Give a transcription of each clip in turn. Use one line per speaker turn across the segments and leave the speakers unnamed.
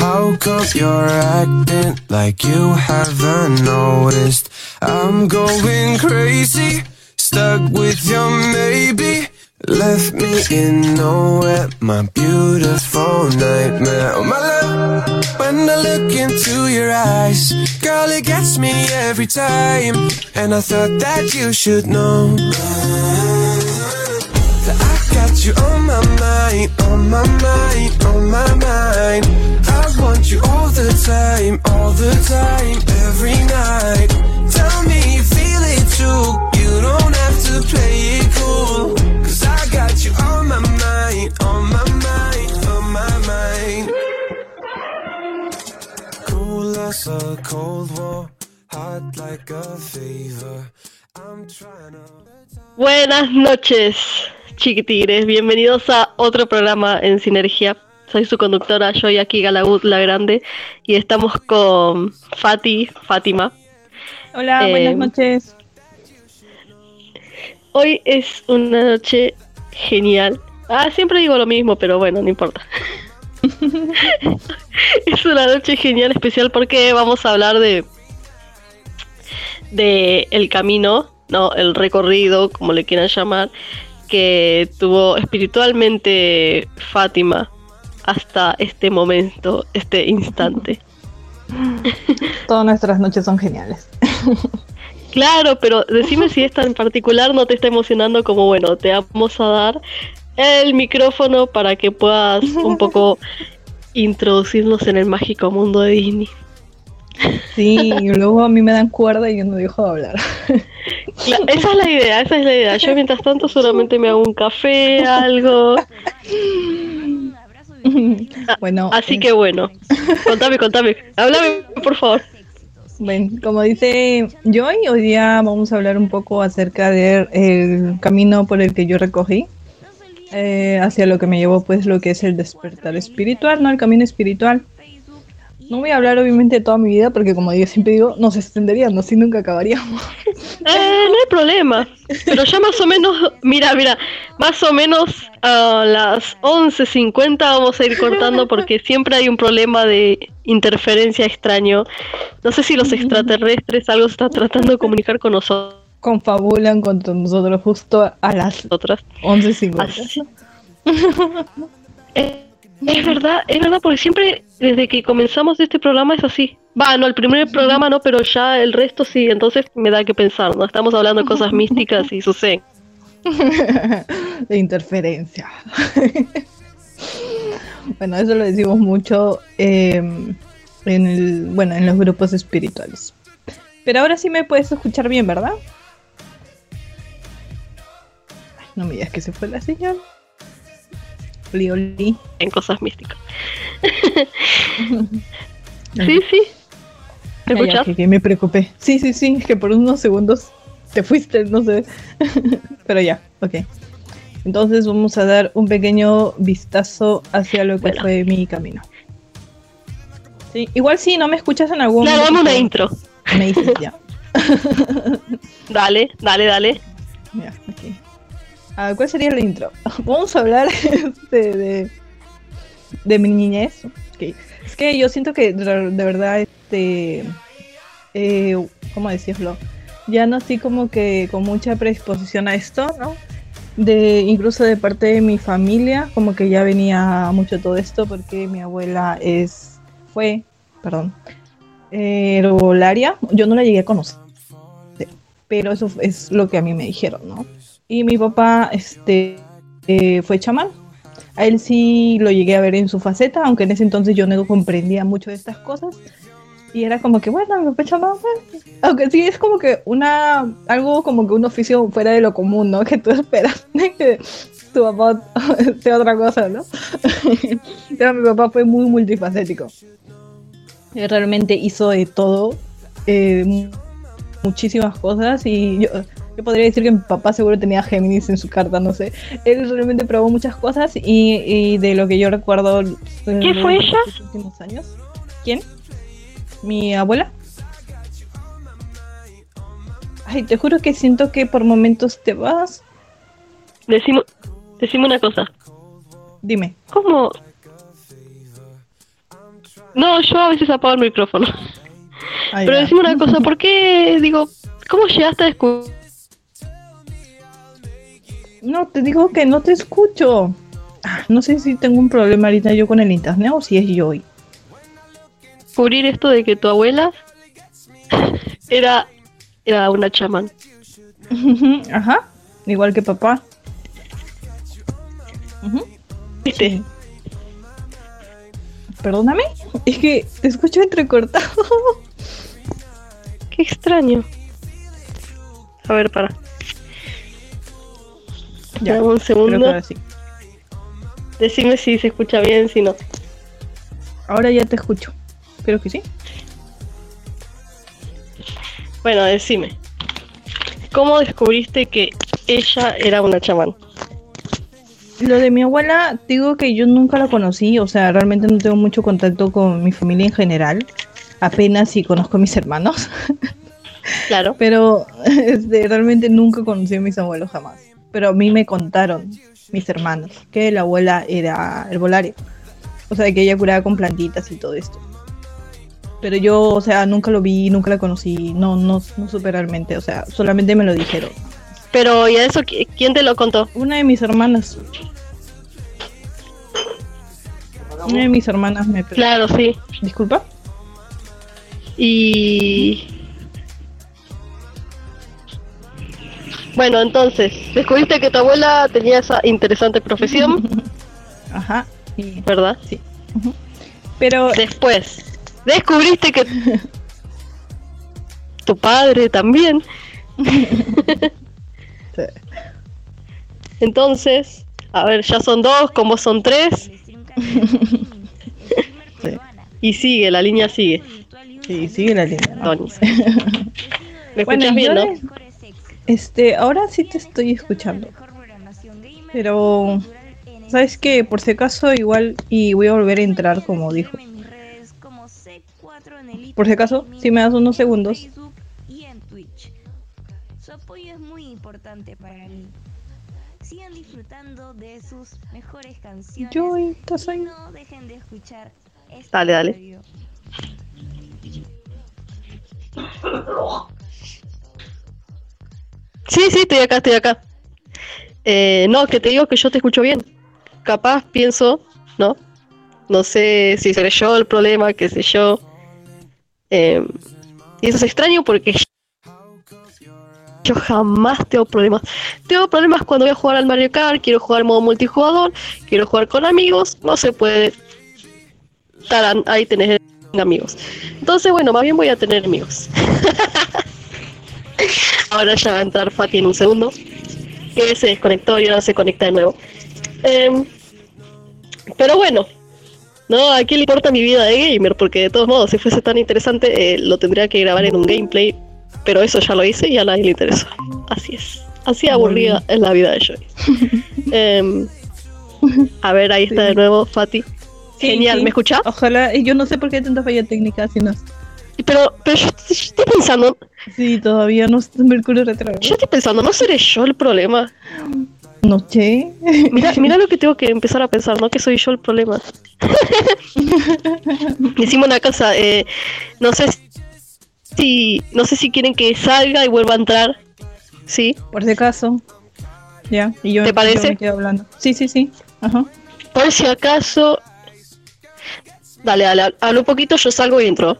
How come you're acting like you haven't noticed? I'm going crazy, stuck with your maybe. Left me in nowhere, my beautiful nightmare. Oh, my love, when I look into your eyes, girl, it gets me every time. And I thought that you should know that I got you on my mind, on my mind, on my mind. I want you all the time, all the time, every night. Tell me you feel it too. You don't have to play it cool. Cause I got you on my mind, on my mind, on my mind. Cool as a cold war, hot like a fever. I'm trying to.
Buenas noches, chiquitigres. Bienvenidos a otro programa en Sinergia. Soy su conductora, Joy aquí Galagut La Grande, y estamos con Fati, Fátima.
Hola,
Eh,
buenas noches.
Hoy es una noche genial. Ah, siempre digo lo mismo, pero bueno, no importa. es una noche genial, especial porque vamos a hablar de de el camino, no, el recorrido, como le quieran llamar, que tuvo espiritualmente Fátima hasta este momento, este instante.
Todas nuestras noches son geniales.
Claro, pero decime si esta en particular no te está emocionando como, bueno, te vamos a dar el micrófono para que puedas un poco introducirnos en el mágico mundo de Disney.
Sí, y luego a mí me dan cuerda y yo no dejo de hablar.
Esa es la idea, esa es la idea. Yo mientras tanto solamente me hago un café, algo.
Bueno,
Así
eh,
que bueno, contame, contame. Háblame, por favor.
bueno, como dice Joy, hoy día vamos a hablar un poco acerca del camino por el que yo recogí. eh, hacia lo que me llevó pues lo que es el despertar espiritual, ¿no? El camino espiritual. No voy a hablar obviamente de toda mi vida porque como yo siempre digo, nos extenderíamos y nunca acabaríamos.
Eh, no hay problema. Pero ya más o menos, mira, mira, más o menos a las 11.50 vamos a ir cortando porque siempre hay un problema de interferencia extraño. No sé si los extraterrestres algo está tratando de comunicar con nosotros.
Confabulan contra nosotros justo a las 11.50.
Así- Eh, es verdad, es verdad, porque siempre desde que comenzamos este programa es así. Va, no, el primer programa no, pero ya el resto sí, entonces me da que pensar, ¿no? Estamos hablando de cosas místicas y suceden.
de interferencia. bueno, eso lo decimos mucho eh, en el, bueno, en los grupos espirituales. Pero ahora sí me puedes escuchar bien, ¿verdad? Ay, no me digas que se fue la señal.
En cosas místicas. sí, sí. ¿Me escuchas?
que, que me preocupé. Sí, sí, sí, es que por unos segundos te fuiste, no sé. Pero ya, ok. Entonces vamos a dar un pequeño vistazo hacia lo que
Bueno.
fue mi camino. Sí, igual si no me escuchas en algún
Claro, dame una
momento,
intro.
Me dices ya.
Dale, dale, dale.
Ya. Ah, ¿Cuál sería la intro? Vamos a hablar este, de, de mi niñez. Es que yo siento que de, verdad, este, eh, ¿cómo decirlo? Ya nací como que con mucha predisposición a esto, ¿no? De, incluso de parte de mi familia, como que ya venía mucho todo esto porque mi abuela es, fue, perdón, herbolaria, yo no la llegué a conocer, pero eso es lo que a mí me dijeron, ¿no? Y mi papá este, eh, fue chamán. A él sí lo llegué a ver en su faceta, aunque en ese entonces yo no comprendía mucho de estas cosas. Y era como que, bueno, mi papá es chamán, pues. aunque sí es como que una, algo como que un oficio fuera de lo común, ¿no? Que tú esperas que tu papá sea otra cosa, ¿no? Pero mi papá fue muy multifacético. Él realmente hizo de todo, eh, muchísimas cosas y yo, yo podría decir que mi papá seguro tenía Géminis en su carta, no sé. Él realmente probó muchas cosas y, y de lo que yo recuerdo...
¿Qué fue ella?
Los últimos años. ¿Quién? ¿Mi abuela? Ay, te juro que siento que por momentos te vas.
Decime, decime una cosa.
Dime.
¿Cómo? No, yo a veces apago el micrófono.
Ay,
Pero decime una cosa, ¿por qué, digo, cómo llegaste a descubrir
No, te digo que no te escucho. Ah, No sé si tengo un problema ahorita yo con el internet o si es yo. hoy.
esto de que tu abuela era, era una chamán?
Ajá. Igual que papá. Ujú.
¿Viste?
Perdóname. Es que te escucho entrecortado.
Qué extraño. A ver, para.
ya,
Dame un segundo. Decime si se escucha bien, si no.
Ahora ya te escucho. Creo que sí.
Bueno, decime. ¿Cómo descubriste que ella era una chamán?
Lo de mi abuela, digo que yo nunca la conocí, o sea, realmente no tengo mucho contacto con mi familia en general. Apenas si conozco a mis hermanos,
Claro.
pero este, realmente nunca conocí a mis abuelos jamás. Pero a mí me contaron mis hermanos que la abuela era herbolaria, o sea, que ella curaba con plantitas y todo esto. Pero yo, o sea, nunca lo vi, nunca la conocí, no, no, no supe realmente, o sea, solamente me lo dijeron.
Pero, ¿y a eso qui- quién te lo contó?
Una de mis hermanas. Una de mis hermanas me...
Claro, sí.
Disculpa.
Y. Bueno, entonces, descubriste que tu abuela tenía esa interesante profesión,
Ajá. y-
¿verdad?
sí. Pero
Después, descubriste que tu padre también.
Sí.
Entonces, a ver, ya son dos, como son tres,
Sí.
y sigue, la línea sigue.
sí, sigue la línea.
Tony. ¿Me
Bueno,
escuchas bien,
yo
no?
le- Este, ahora sí te estoy escuchando. Pero, ¿sabes qué? Por si acaso, igual, y voy a volver a entrar como dijo. Por si acaso, si me das unos segundos.
Su apoyo es muy importante para mí. Sigan disfrutando de sus mejores canciones.
Yo, ¿estás
y
ahí?
no dejen de escuchar este
Dale, dale. Sí, sí, estoy acá, estoy acá. Eh, no, que te digo que yo te escucho bien. Capaz pienso, ¿no? No sé si seré yo el problema, qué sé yo. Eh, y eso es extraño porque yo jamás tengo problemas. Tengo problemas cuando voy a jugar al Mario Kart, quiero jugar modo multijugador, quiero jugar con amigos, no se puede. Tarán, ahí tenés amigos. Entonces, bueno, más bien voy a tener amigos. Ahora ya va a entrar Fati en un segundo. Que se desconectó y ahora se conecta de nuevo. Em, pero bueno, no, ¿a quién le importa mi vida de gamer? Porque de todos modos, si fuese tan interesante, eh, lo tendría que grabar en un gameplay. Pero eso ya lo hice y a nadie le interesó. Así es. Así aburrida es la vida de Joy. Em, a ver, ahí está de nuevo Fati.
Sí,
Genial,
sí.
¿me escuchás?
Ojalá, y yo no sé por qué hay tanta falla técnica, si no.
Pero, pero yo, yo estoy pensando,
Sí, todavía no está Mercurio retrógrado.
yo estoy pensando, ¿no seré yo el problema?
No sé.
Mira, mira lo que tengo que empezar a pensar, ¿no? Que soy yo el problema. Decimos una cosa, eh, no sé si no sé si quieren que salga y vuelva a entrar. ¿Sí?
Por si acaso. Ya, y yo,
¿Te
yo
parece?
me quedo hablando. Sí, sí, sí. Ajá.
Por si acaso. Dale, dale, habla un poquito, yo salgo y entro.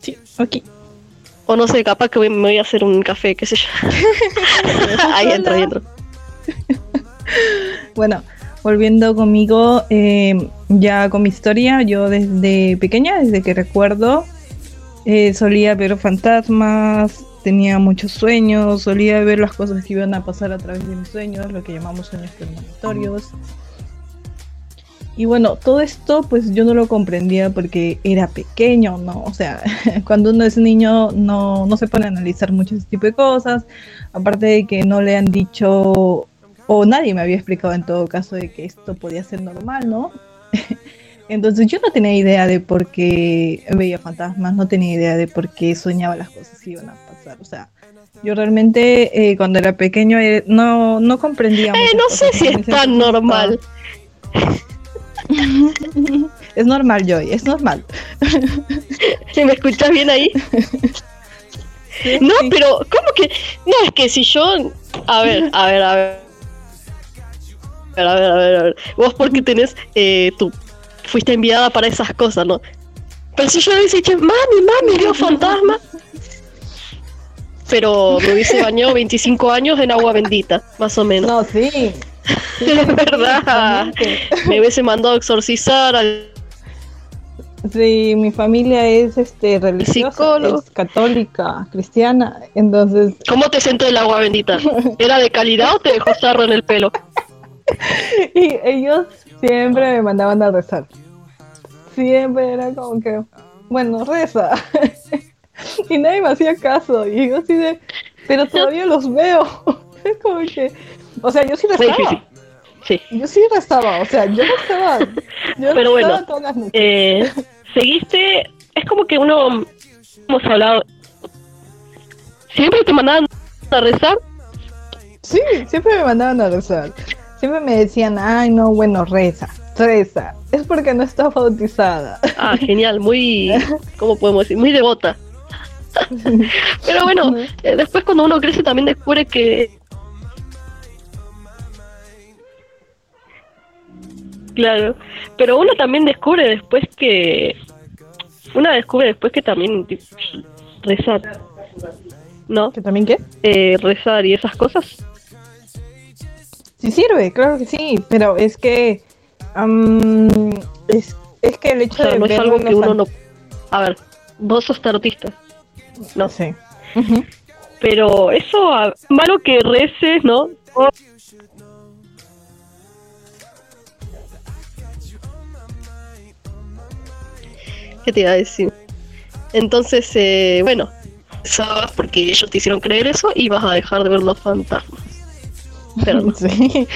Sí, ok.
O no sé, capaz que voy- me voy a hacer un café, qué sé yo. ahí entro, ahí entro.
Bueno, volviendo conmigo, eh, ya con mi historia, yo desde pequeña, desde que recuerdo, eh, solía ver fantasmas, tenía muchos sueños, solía ver las cosas que iban a pasar a través de mis sueños, lo que llamamos sueños premonitorios. Y bueno, todo esto pues yo no lo comprendía porque era pequeño, ¿no? O sea, cuando uno es niño no, no se pone a analizar mucho ese tipo de cosas, aparte de que no le han dicho o nadie me había explicado en todo caso de que esto podía ser normal, ¿no? Entonces yo no tenía idea de por qué veía fantasmas, no tenía idea de por qué soñaba las cosas que iban a pasar. O sea, yo realmente eh, cuando era pequeño eh, no, no comprendía.
Eh, no sé si es tan normal.
Es normal, Joy, es normal.
¿Sí ¿Me escuchas bien ahí?
Sí,
No,
sí.
pero ¿cómo que? No, es que si yo... A ver, a ver, a ver. A ver, a ver, a ver. a ver. Vos porque tenés eh, tu... Fuiste enviada para esas cosas, ¿no? Pero si yo le hubiese dicho, mami, mami, vio fantasma. Pero me hubiese bañado 25 años en agua bendita, más o menos.
No, sí.
Es verdad. Me hubiese mandado a exorcizar al...
Sí, mi familia es este religiosa, es católica, cristiana, entonces
¿Cómo te sentó el agua bendita? ¿Era de calidad o te dejó sarro en el pelo?
y ellos siempre me mandaban a rezar. Siempre era como que, bueno, reza. y nadie me hacía caso. Y yo así de, pero todavía los veo. es como que, o sea, yo sí
difícil. Sí.
Yo sí rezaba, o sea, yo rezaba. Yo
Pero bueno,
todas las noches.
Eh, seguiste, es como que uno, hemos hablado, siempre te mandaban a rezar,
Sí, siempre me mandaban a rezar. Siempre me decían, ay, no, bueno, reza, reza. Es porque no está bautizada.
ah, genial, muy, ¿cómo podemos decir? Muy devota. Pero bueno, eh, después cuando uno crece también descubre que... Claro, pero uno también descubre después que... Una descubre después que también rezar, ¿no?
¿Que también qué?
Eh, rezar y esas cosas.
Sí sirve, claro que sí, pero es que am, es, es que el
O
hecho
sea,
de
no es algo que uno no... A ver, vos sos tarotista, no
Sí. Ujú.
pero eso, malo que reces, ¿no? O- ¿Qué te iba a decir? Entonces, eh, bueno, sabes porque ellos te hicieron creer eso y vas a dejar de ver los fantasmas. Pero no,
Sí.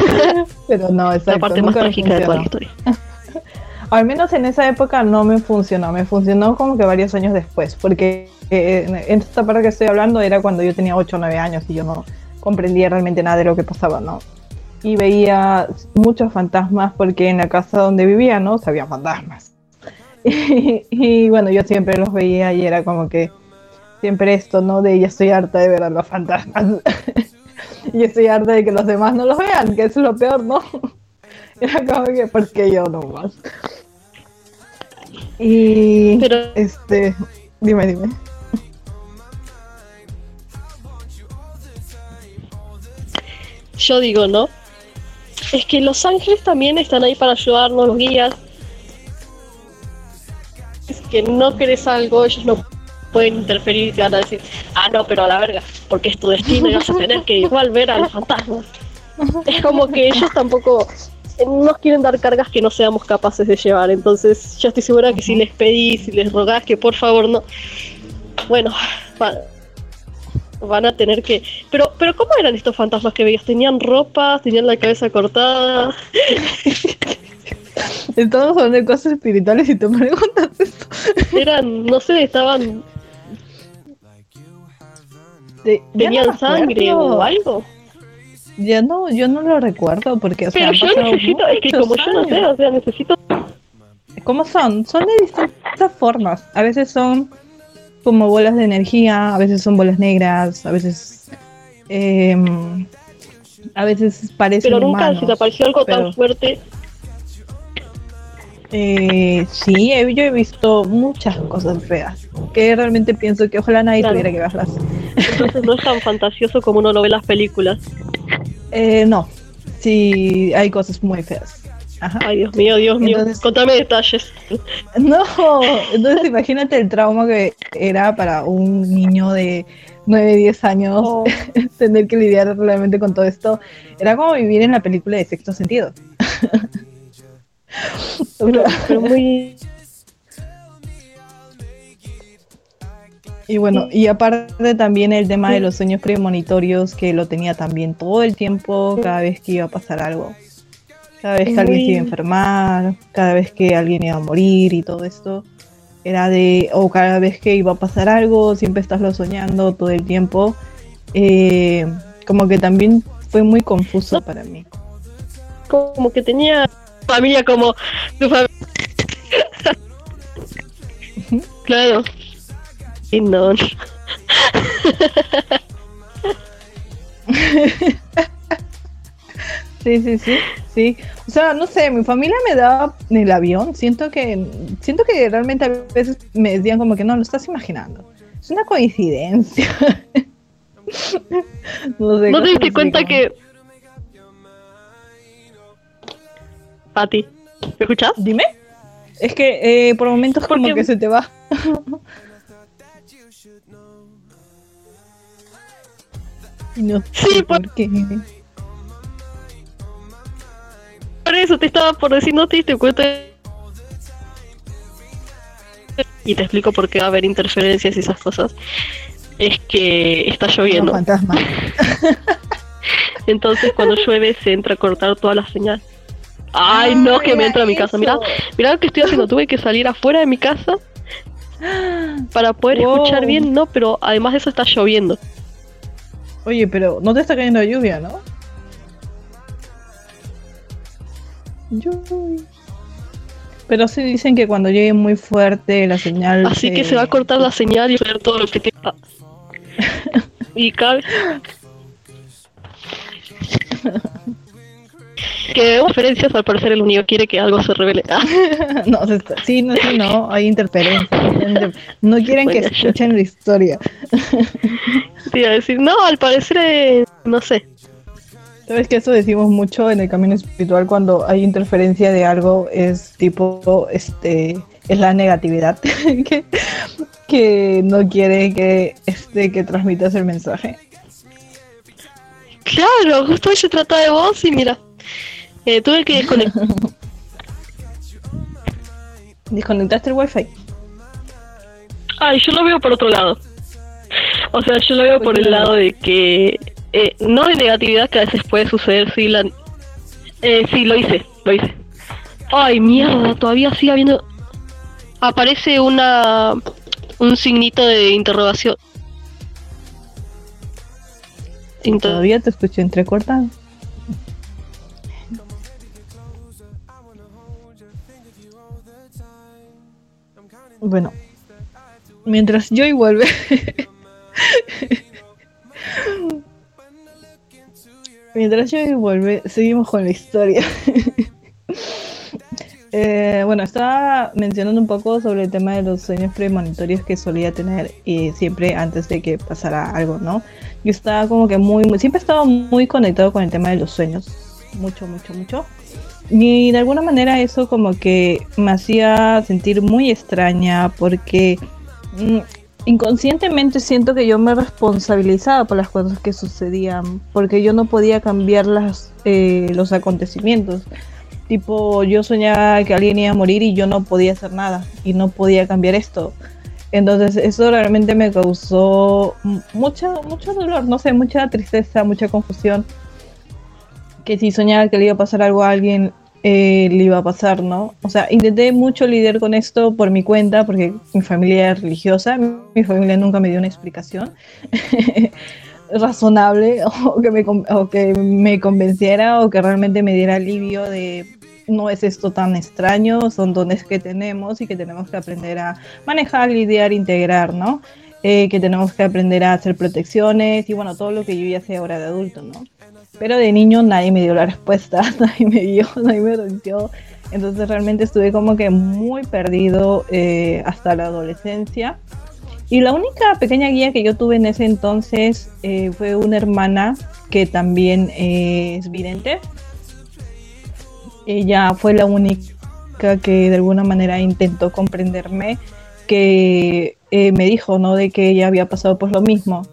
pero no,
la parte más trágica de toda la historia.
Al menos en esa época no me funcionó, me funcionó como que varios años después, porque eh, en- esta parte que estoy hablando era cuando yo tenía 8 o 9 años y yo no comprendía realmente nada de lo que pasaba, ¿no? Y veía muchos fantasmas porque en la casa donde vivía, ¿no? Había fantasmas. Y, y bueno, yo siempre los veía y era como que siempre esto, ¿no? De ya estoy harta de ver a los fantasmas. y estoy harta de que los demás no los vean, que es lo peor, ¿no? Era como que, ¿por qué yo no más? Y
Pero
este, dime, dime.
yo digo, ¿no? Es que los ángeles también están ahí para ayudarnos, los guías. Que no querés algo, ellos no pueden interferir y te van a decir, ah, no, pero a la verga, porque es tu destino y vas a tener que igual ver a los fantasmas. Es como que ellos tampoco eh, nos quieren dar cargas que no seamos capaces de llevar. Entonces, yo estoy segura que si les pedís, si les rogás que por favor no. Bueno, va- van a tener que. Pero, pero ¿cómo eran estos fantasmas que veías? ¿Tenían ropa? ¿Tenían la cabeza cortada?
Estamos hablando de cosas espirituales y te preguntas esto.
Eran, no sé, estaban.
No
¿Tenían sangre o algo?
Ya no, yo no lo recuerdo porque, o sea,
Pero
han
yo necesito, es que como yo no sé, o sea, necesito.
¿Cómo son? Son de distintas formas. A veces son como bolas de energía, a veces son bolas negras, a veces. em, a veces parecen
Pero nunca
humanos,
se te apareció algo
pero-
tan fuerte.
Eh, sí, he- yo he visto muchas cosas feas que realmente pienso que ojalá nadie
Claro.
tuviera que verlas.
Entonces no es tan fantasioso como uno lo ve en las películas.
Eh, no, sí, hay cosas muy feas. Ajá.
Ay, Dios mío, Dios mío.
Entonces-
Contame detalles.
No, entonces imagínate el trauma que era para un niño de 9, 10 años
Oh.
tener que lidiar realmente con todo esto. Era como vivir en la película de sexto sentido.
Pero muy.
y bueno, y aparte también el tema de los sueños premonitorios que lo tenía también todo el tiempo, cada vez que iba a pasar algo. Cada vez que alguien se iba a enfermar, cada vez que alguien iba a morir y todo esto. Era de, o cada vez que iba a pasar algo, siempre estás lo soñando todo el tiempo. Eh, como que también fue muy confuso para mí.
Como que tenía familia como tu familia. claro. Y no.
Sí, sí, sí, sí. O sea, no sé, mi familia me daba en el avión. Siento que, siento que realmente a veces me decían como que no, lo estás imaginando. Es una coincidencia. no sé,
¿No te diste cuenta que. Pati, ¿me escuchas?
Dime. Es que eh, por momentos como que se te va. No
Sí,
sé
por-
por qué.
Eso te estaba por decir, no te diste cuenta. Y te explico por qué va a haber interferencias y esas cosas. Es que está lloviendo.
fantasmas.
Entonces cuando llueve se entra a cortar toda la señal. Ay, no, que me entra a mi casa. Mira, mira lo que estoy haciendo. Tuve que salir afuera de mi casa para poder
Wow.
escuchar bien, no, pero además de eso está lloviendo.
Oye, pero no te está cayendo lluvia, ¿no? Pero sí dicen que cuando llegue muy fuerte la señal.
Así que se va a cortar la señal y ver todo lo que te... Y cabe... Que referencias, al parecer el unido quiere que algo se revele. Ah,
no, se está- sí, no, sí, no, hay interferencia. No quieren que
Bueno, ya.
escuchen la historia.
te iba a decir, no, al parecer, eh, no sé.
Sabes que eso decimos mucho en el camino espiritual cuando hay interferencia de algo, es tipo, este, es la negatividad que, que no quiere que, este, que transmitas el mensaje.
Claro, justo se trata de vos y mira, eh, tuve que desconectar.
Desconectaste el wifi.
Ay, yo lo veo por otro lado. O sea, yo lo veo por el lado de que eh, no de negatividad que a veces puede suceder si la eh, sí lo hice, lo hice. Ay, mierda, todavía sigue habiendo aparece una un signito de interrogación. Inter-
Todavía te escucho entrecortado. Bueno, mientras Joy vuelve. mientras Joy vuelve, seguimos con la historia. Eh, bueno, estaba mencionando un poco sobre el tema de los sueños premonitorios que solía tener siempre antes de que pasara algo, ¿no? Yo estaba como que muy, muy- siempre he estado muy conectado con el tema de los sueños, mucho, mucho, mucho. Y de alguna manera eso como que me hacía sentir muy extraña porque mm, inconscientemente siento que yo me responsabilizaba por las cosas que sucedían, porque yo no podía cambiar las, eh, los acontecimientos. Tipo, yo soñaba que alguien iba a morir y yo no podía hacer nada y no podía cambiar esto. Entonces eso realmente me causó m- mucha, mucho dolor, no sé, mucha tristeza, mucha confusión. Que si soñaba que le iba a pasar algo a alguien, eh, le iba a pasar, ¿no? O sea, intenté mucho lidiar con esto por mi cuenta, porque mi familia es religiosa, mi familia nunca me dio una explicación razonable o que, me, o que me convenciera o que realmente me diera alivio de no es esto tan extraño, son dones que tenemos y que tenemos que aprender a manejar, lidiar, integrar, ¿no? Eh, que tenemos que aprender a hacer protecciones y bueno, todo lo que yo ya sé ahora de adulto, ¿no? Pero de niño nadie me dio la respuesta, nadie me dio, nadie me dio. Entonces realmente estuve como que muy perdido eh, hasta la adolescencia. Y la única pequeña guía que yo tuve en ese entonces eh, fue una hermana que también es vidente. Ella fue la única que de alguna manera intentó comprenderme, que eh, me dijo, ¿no? De que ella había pasado por lo mismo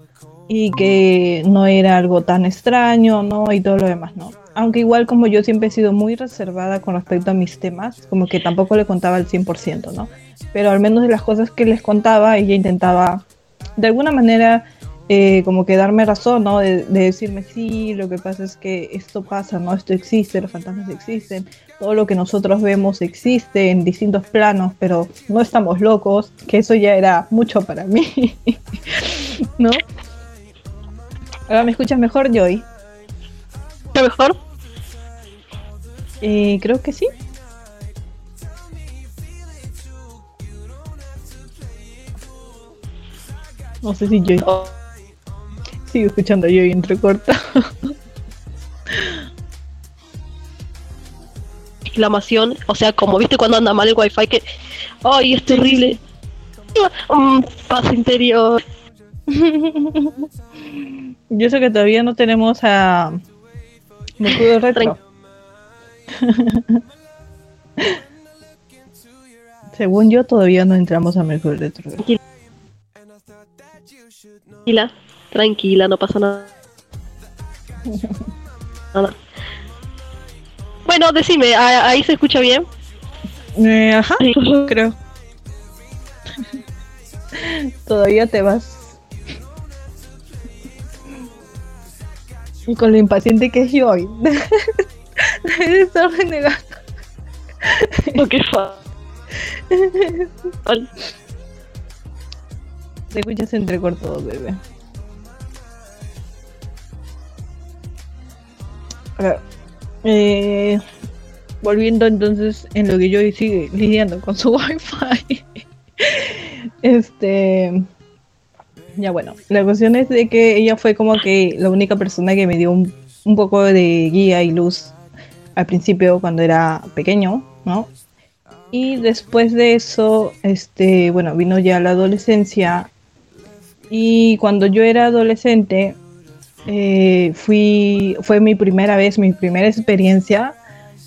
y que no era algo tan extraño, ¿no? Y todo lo demás, ¿no? Aunque igual como yo siempre he sido muy reservada con respecto a mis temas, como que tampoco le contaba al 100%, ¿no? Pero al menos de las cosas que les contaba, ella intentaba de alguna manera eh, como que darme razón, ¿no? De, de, decirme, sí, lo que pasa es que esto pasa, ¿no? Esto existe, los fantasmas existen, todo lo que nosotros vemos existe en distintos planos, pero no estamos locos, que eso ya era mucho para mí, ¿no? Ahora me escuchas mejor, Joy.
¿Está mejor?
Eh, creo que sí. No sé si Joy. Oh. Sigo escuchando a Joy entrecorta.
Exclamación, o sea, como viste cuando anda mal el wifi que. ¡Ay, es terrible! Un paz interior.
Yo sé que todavía no tenemos a Mercurio Retro. Según yo, todavía no entramos a Mercurio Retro.
Tranquila, tranquila, no pasa nada. nada. Bueno, decime, ¿ahí se escucha bien?
Eh, ajá, sí. creo. todavía te vas Y con lo impaciente que es yo hoy. de estar renegando.
Lo que fa.
Te escuchas entrecortado, bebé. Eh, volviendo entonces en lo que yo sigue lidiando con su wifi. este ya bueno, la cuestión es de que ella fue como que la única persona que me dio un, un poco de guía y luz al principio cuando era pequeño, ¿no? Y después de eso, este, bueno, vino ya la adolescencia. Y cuando yo era adolescente, eh, fui, fue mi primera vez, mi primera experiencia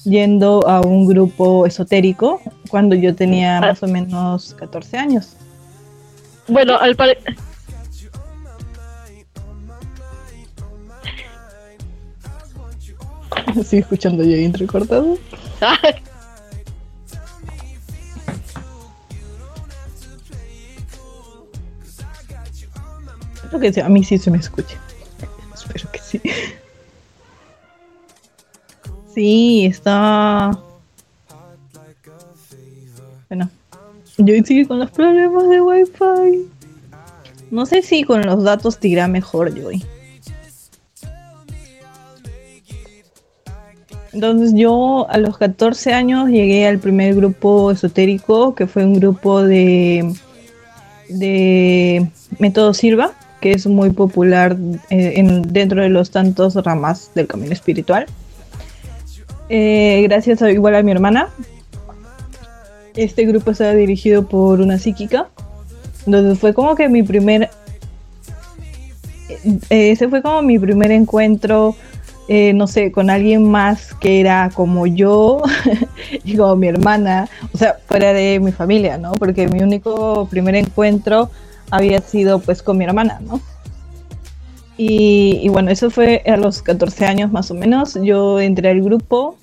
yendo a un grupo esotérico cuando yo tenía
Ah.
más o menos 14 años.
Bueno, al parecer.
Estoy escuchando yo entrecortado. Espero que a mí sí se me escuche. Espero que sí. Sí, está. Bueno, yo sigue con los problemas de Wi-Fi. No sé si con los datos te irá mejor, Joy. Entonces yo a los 14 años llegué al primer grupo esotérico, que fue un grupo de, de método Silva, que es muy popular eh, en, dentro de los tantos ramas del camino espiritual. Eh, gracias a, igual a mi hermana. Este grupo estaba dirigido por una psíquica. Entonces fue como que mi primer... eh, ese fue como mi primer encuentro eh, no sé, con alguien más que era como yo y como mi hermana, o sea, fuera de mi familia, ¿no? Porque mi único primer encuentro había sido pues con mi hermana, ¿no? Y, y bueno, eso fue a los 14 años más o menos. Yo entré al grupo,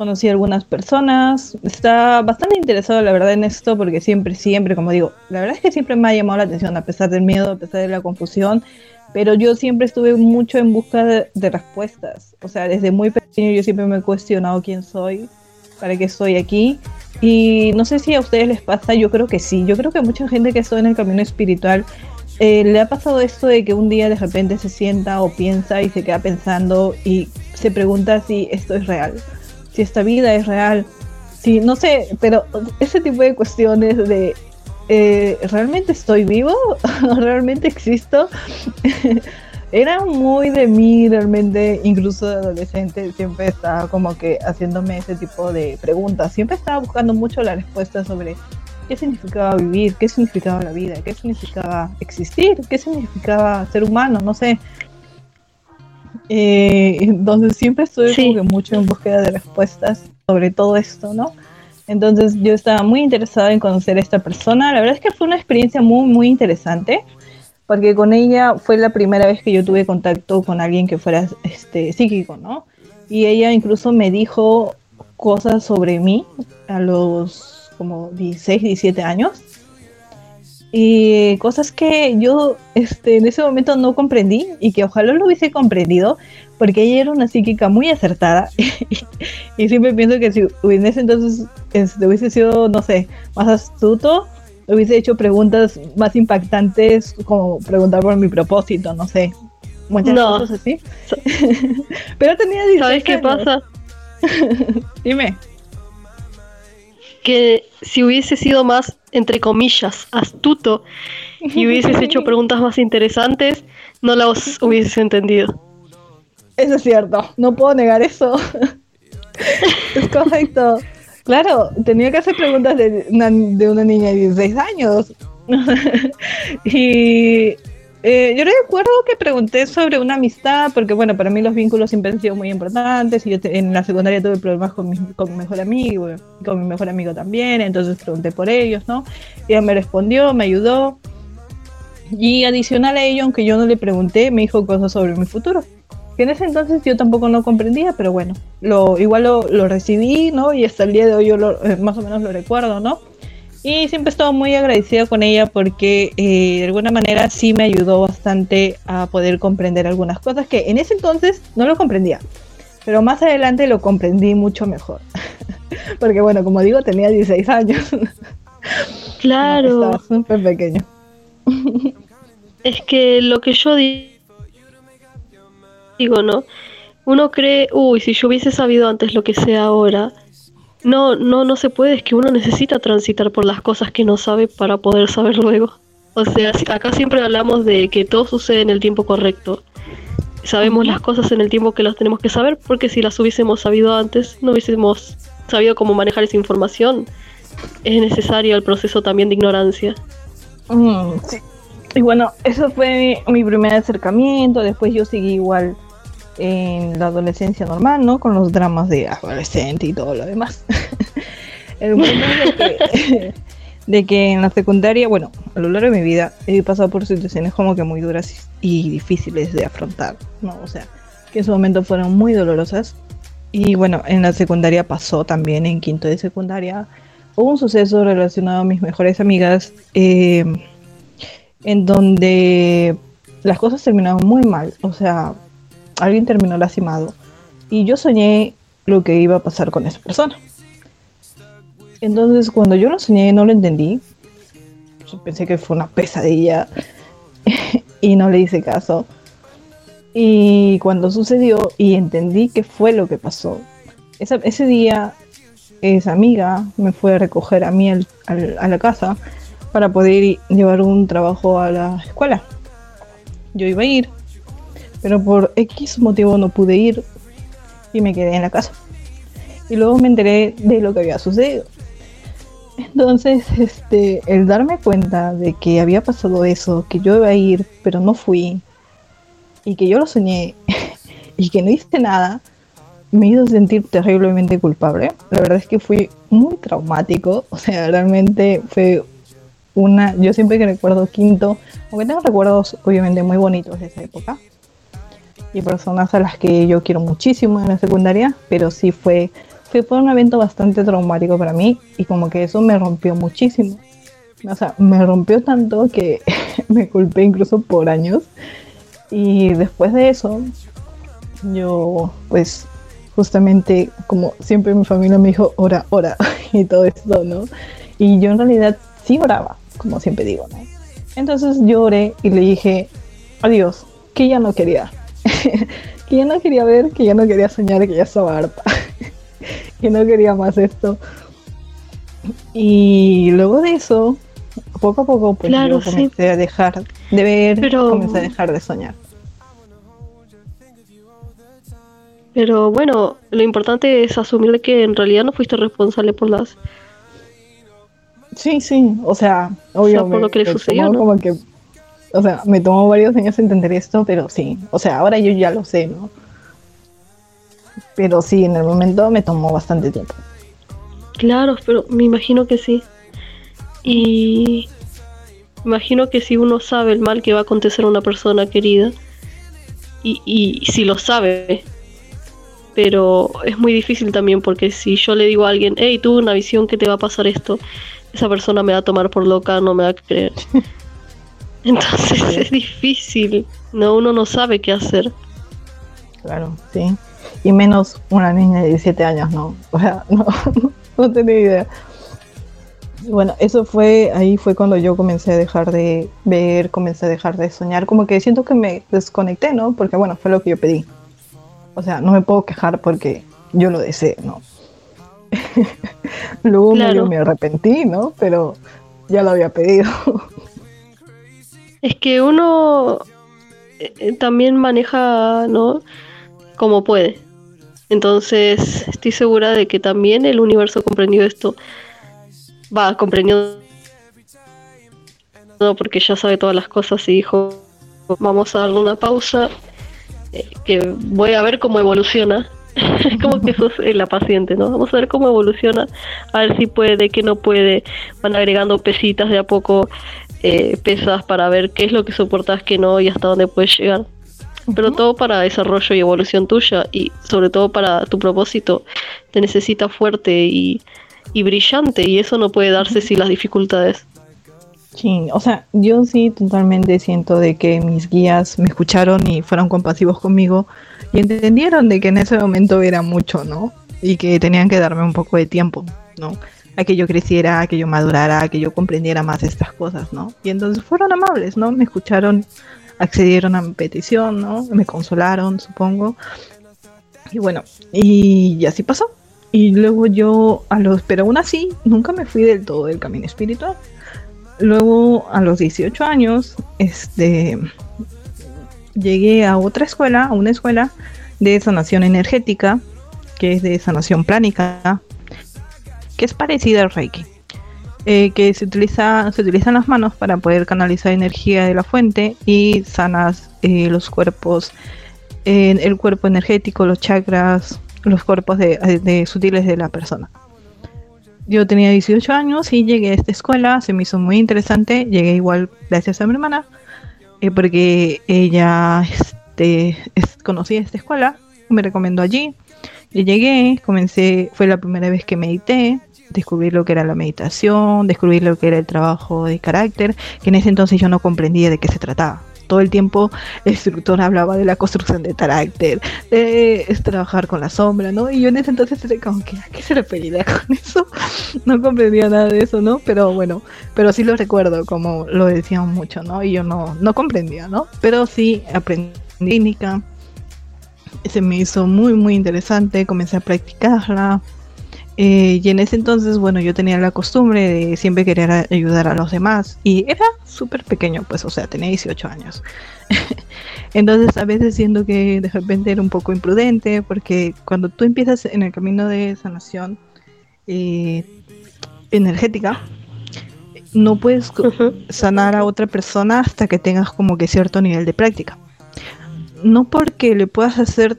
conocí a algunas personas, está bastante interesado la verdad en esto porque siempre, siempre, como digo, la verdad es que siempre me ha llamado la atención a pesar del miedo, a pesar de la confusión pero yo siempre estuve mucho en busca de, de, respuestas. O sea, desde muy pequeño yo siempre me he cuestionado quién soy, para qué estoy aquí. Y no sé si a ustedes les pasa, yo creo que sí. Yo creo que a mucha gente que está en el camino espiritual eh, le ha pasado esto de que un día de repente se sienta o piensa y se queda pensando y se pregunta si esto es real, si esta vida es real. Si, no sé, pero ese tipo de cuestiones de eh, ¿realmente estoy vivo? ¿Realmente existo? era muy de mí realmente, incluso de adolescente, siempre estaba como que haciéndome ese tipo de preguntas. Siempre estaba buscando mucho la respuesta sobre qué significaba vivir, qué significaba la vida, qué significaba existir, qué significaba ser humano, no sé. Eh, entonces siempre estuve
Sí.
como que mucho en búsqueda de respuestas sobre todo esto, ¿no? Entonces yo estaba muy interesada en conocer a esta persona. La verdad es que fue una experiencia muy, muy interesante, porque con ella fue la primera vez que yo tuve contacto con alguien que fuera este, psíquico, ¿no? Y ella incluso me dijo cosas sobre mí a los como 16, 17 años. Y cosas que yo este, en ese momento no comprendí y que ojalá lo hubiese comprendido, porque ella era una psíquica muy acertada y siempre pienso que si en ese entonces este, hubiese sido, no sé, más astuto, hubiese hecho preguntas más impactantes, como preguntar por mi propósito, no sé, muchas
No.
cosas así. Pero tenía 16
¿Sabes qué
años.
pasa?
Dime.
Que si hubiese sido más, entre comillas, astuto y hubieses hecho preguntas más interesantes, no las hubieses entendido.
Eso es cierto, no puedo negar eso. es correcto. Claro, tenía que hacer preguntas de una, de una niña de 16 años. y eh, yo recuerdo que pregunté sobre una amistad, porque bueno, para mí los vínculos siempre han sido muy importantes. Y yo te- en la secundaria tuve problemas con mi, con mi mejor amigo, con mi mejor amigo también, entonces pregunté por ellos, ¿no? Y ella me respondió, me ayudó. Y adicional a ello, aunque yo no le pregunté, me dijo cosas sobre mi futuro que en ese entonces yo tampoco no comprendía, pero bueno, lo, igual lo, lo recibí, ¿no? Y hasta el día de hoy yo lo- eh, más o menos lo recuerdo, ¿no? Y siempre he estado muy agradecida con ella porque eh, de alguna manera sí me ayudó bastante a poder comprender algunas cosas que en ese entonces no lo comprendía, pero más adelante lo comprendí mucho mejor. porque bueno, como digo, tenía 16 años.
Claro,
Estaba súper pequeño.
es que lo que yo di- digo, ¿no? Uno cree, uy, si yo hubiese sabido antes lo que sé ahora. No, no, no se puede, es que uno necesita transitar por las cosas que no sabe para poder saber luego. O sea, acá siempre hablamos de que todo sucede en el tiempo correcto. Sabemos las cosas en el tiempo que las tenemos que saber, porque si las hubiésemos sabido antes, no hubiésemos sabido cómo manejar esa información. Es necesario el proceso también de ignorancia.
Mm, sí. Y bueno, eso fue mi primer acercamiento. Después yo seguí igual en la adolescencia normal, ¿no? Con los dramas de adolescente y todo lo demás. El es de que, de que en la secundaria, bueno, a lo largo de mi vida he pasado por situaciones como que muy duras y difíciles de afrontar, ¿no? O sea, que en su momento fueron muy dolorosas. Y bueno, en la secundaria pasó también, en quinto de secundaria, hubo un suceso relacionado a mis mejores amigas. eh, en donde las cosas terminaron muy mal. O sea, alguien terminó lastimado y yo soñé lo que iba a pasar con esa persona. Entonces, cuando yo lo soñé, no lo entendí. Pensé que fue una pesadilla y no le hice caso. Y cuando sucedió y entendí qué fue lo que pasó, ese día esa amiga me fue a recoger a mí a la casa para poder llevar un trabajo a la escuela. Yo iba a ir, pero por X motivo no pude ir y me quedé en la casa. Y luego me enteré de lo que había sucedido. Entonces, este, el darme cuenta de que había pasado eso, que yo iba a ir, pero no fui, y que yo lo soñé, y que no hice nada, me hizo sentir terriblemente culpable. La verdad es que fue muy traumático, o sea, realmente fue una, yo siempre que recuerdo quinto, aunque tengo recuerdos obviamente muy bonitos de esa época, y personas a las que yo quiero muchísimo en la secundaria, pero sí fue, fue un evento bastante traumático para mí y como que eso me rompió muchísimo. O sea, me rompió tanto que me culpé incluso por años. Y después de eso, yo pues justamente como siempre mi familia me dijo, ora, ora y todo esto, ¿no? Y yo en realidad sí oraba, como siempre digo, ¿no? Entonces yo oré y le dije, adiós, que ya no quería, que ya no quería ver, que ya no quería soñar, que ya estaba harta, que no quería más esto. Y luego de eso, poco a poco, pues yo comencé a dejar de ver,
Pero...
comencé a dejar de soñar.
Pero bueno, lo importante es asumir que en realidad no fuiste responsable por las.
Sí, sí, o sea, obvio.
O sea, por lo que le sucedió. ¿no?
Como que o sea, me tomó varios años entender esto, pero sí, o sea, ahora yo ya lo sé, ¿no? Pero sí, en el momento me tomó bastante tiempo.
Claro, pero me imagino que sí. Y imagino que si uno sabe el mal que va a acontecer a una persona querida, y, y si lo sabe, pero es muy difícil también porque si yo le digo a alguien, hey, tuve una visión que te va a pasar esto, esa persona me va a tomar por loca, no me va a creer. Entonces es difícil, no uno no sabe qué hacer.
Claro, sí. Y menos una niña de 17 años, ¿no? O sea, no, no tenía idea. Bueno, eso fue, ahí fue cuando yo comencé a dejar de ver, comencé a dejar de soñar, como que siento que me desconecté, ¿no? Porque bueno, fue lo que yo pedí. O sea, no me puedo quejar porque yo lo deseé, ¿no? Luego medio
Claro.
me arrepentí, ¿no? Pero ya lo había pedido.
Es que uno eh, eh, también maneja, ¿no? Como puede. Entonces, estoy segura de que también el universo comprendió esto. Va, comprendió. No, porque ya sabe todas las cosas y dijo, vamos a darle una pausa, eh, que voy a ver cómo evoluciona. como que sos la paciente, ¿no? Vamos a ver cómo evoluciona, a ver si puede, qué no puede. Van agregando pesitas de a poco, eh, pesas para ver qué es lo que soportas, qué no y hasta dónde puedes llegar. Pero todo para desarrollo y evolución tuya y sobre todo para tu propósito te necesita fuerte y, y brillante y eso no puede darse sin las dificultades.
Sí, o sea, yo sí totalmente siento de que mis guías me escucharon y fueron compasivos conmigo y entendieron de que en ese momento era mucho, ¿no? Y que tenían que darme un poco de tiempo, ¿no? A que yo creciera, a que yo madurara, a que yo comprendiera más estas cosas, ¿no? Y entonces fueron amables, ¿no? Me escucharon, accedieron a mi petición, ¿no? Me consolaron, supongo. Y bueno, y así pasó. Y luego yo, a los, pero aún así, nunca me fui del todo del camino espiritual. Luego, a los 18 años, este, llegué a otra escuela, a una escuela de sanación energética, que es de sanación plánica, que es parecida al Reiki. eh, que se utiliza se utilizan las manos para poder canalizar energía de la fuente y sanas eh, los cuerpos el cuerpo energético los chakras los cuerpos de, sutiles de la persona yo tenía 18 años y llegué a esta escuela, se me hizo muy interesante, llegué igual gracias a mi hermana, eh, porque ella este, es, conocía esta escuela, me recomendó allí, y llegué, comencé, fue la primera vez que medité, descubrí lo que era la meditación, descubrí lo que era el trabajo de carácter, que en ese entonces yo no comprendía de qué se trataba. Todo el tiempo el instructor hablaba de la construcción de carácter, de trabajar con la sombra, ¿no? Y yo en ese entonces era como que, ¿a qué se refería con eso? No comprendía nada de eso, ¿no? Pero bueno, pero sí lo recuerdo, como lo decían mucho, ¿no? Y yo no, no comprendía, ¿no? Pero sí aprendí técnica, se me hizo muy, muy interesante, comencé a practicarla. Eh, y en ese entonces, bueno, yo tenía la costumbre de siempre querer a- ayudar a los demás. Y era súper pequeño, pues, o sea, tenía 18 años. entonces, a veces siento que de repente era un poco imprudente, porque cuando tú empiezas en el camino de sanación eh, energética, no puedes co-
Ujú.
sanar a otra persona hasta que tengas como que cierto nivel de práctica. No porque le puedas hacer,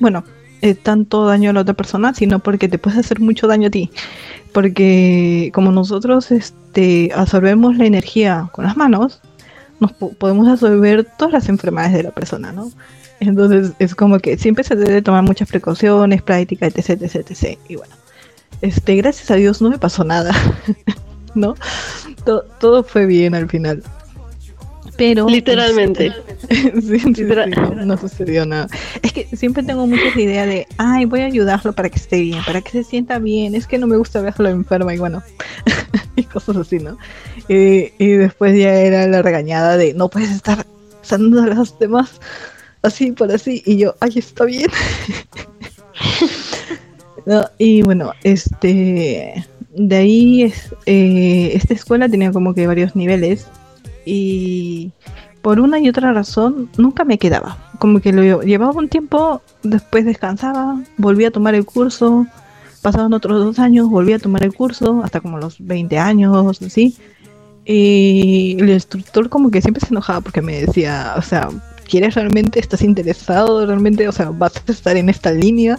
bueno, eh, tanto daño a la otra persona, sino porque te puedes hacer mucho daño a ti. Porque como nosotros este, absorbemos la energía con las manos, nos po- podemos absorber todas las enfermedades de la persona, ¿no? Entonces es como que siempre se debe tomar muchas precauciones, práctica, etc, etc, etc. Y bueno, este, gracias a Dios no me pasó nada, ¿no? To- todo fue bien al final. Pero
Literalmente.
Sí, sí, sí,
Literal.
no, no sucedió nada. Es que siempre tengo muchas ideas de, ay, voy a ayudarlo para que esté bien, para que se sienta bien. Es que no me gusta verlo enferma y bueno, y cosas así, ¿no? Y, y después ya era la regañada de, no puedes estar sanando a los demás así por así. Y yo, ay, está bien. No, y bueno, este, de ahí es, eh, esta escuela tenía como que varios niveles y por una y otra razón nunca me quedaba. Como que lo llevaba un tiempo, después descansaba, volvía a tomar el curso, pasaban otros dos años, volví a tomar el curso, hasta como los 20 años, así. Y el instructor como que siempre se enojaba porque me decía, o sea, ¿quieres realmente, estás interesado realmente, o sea, vas a estar en esta línea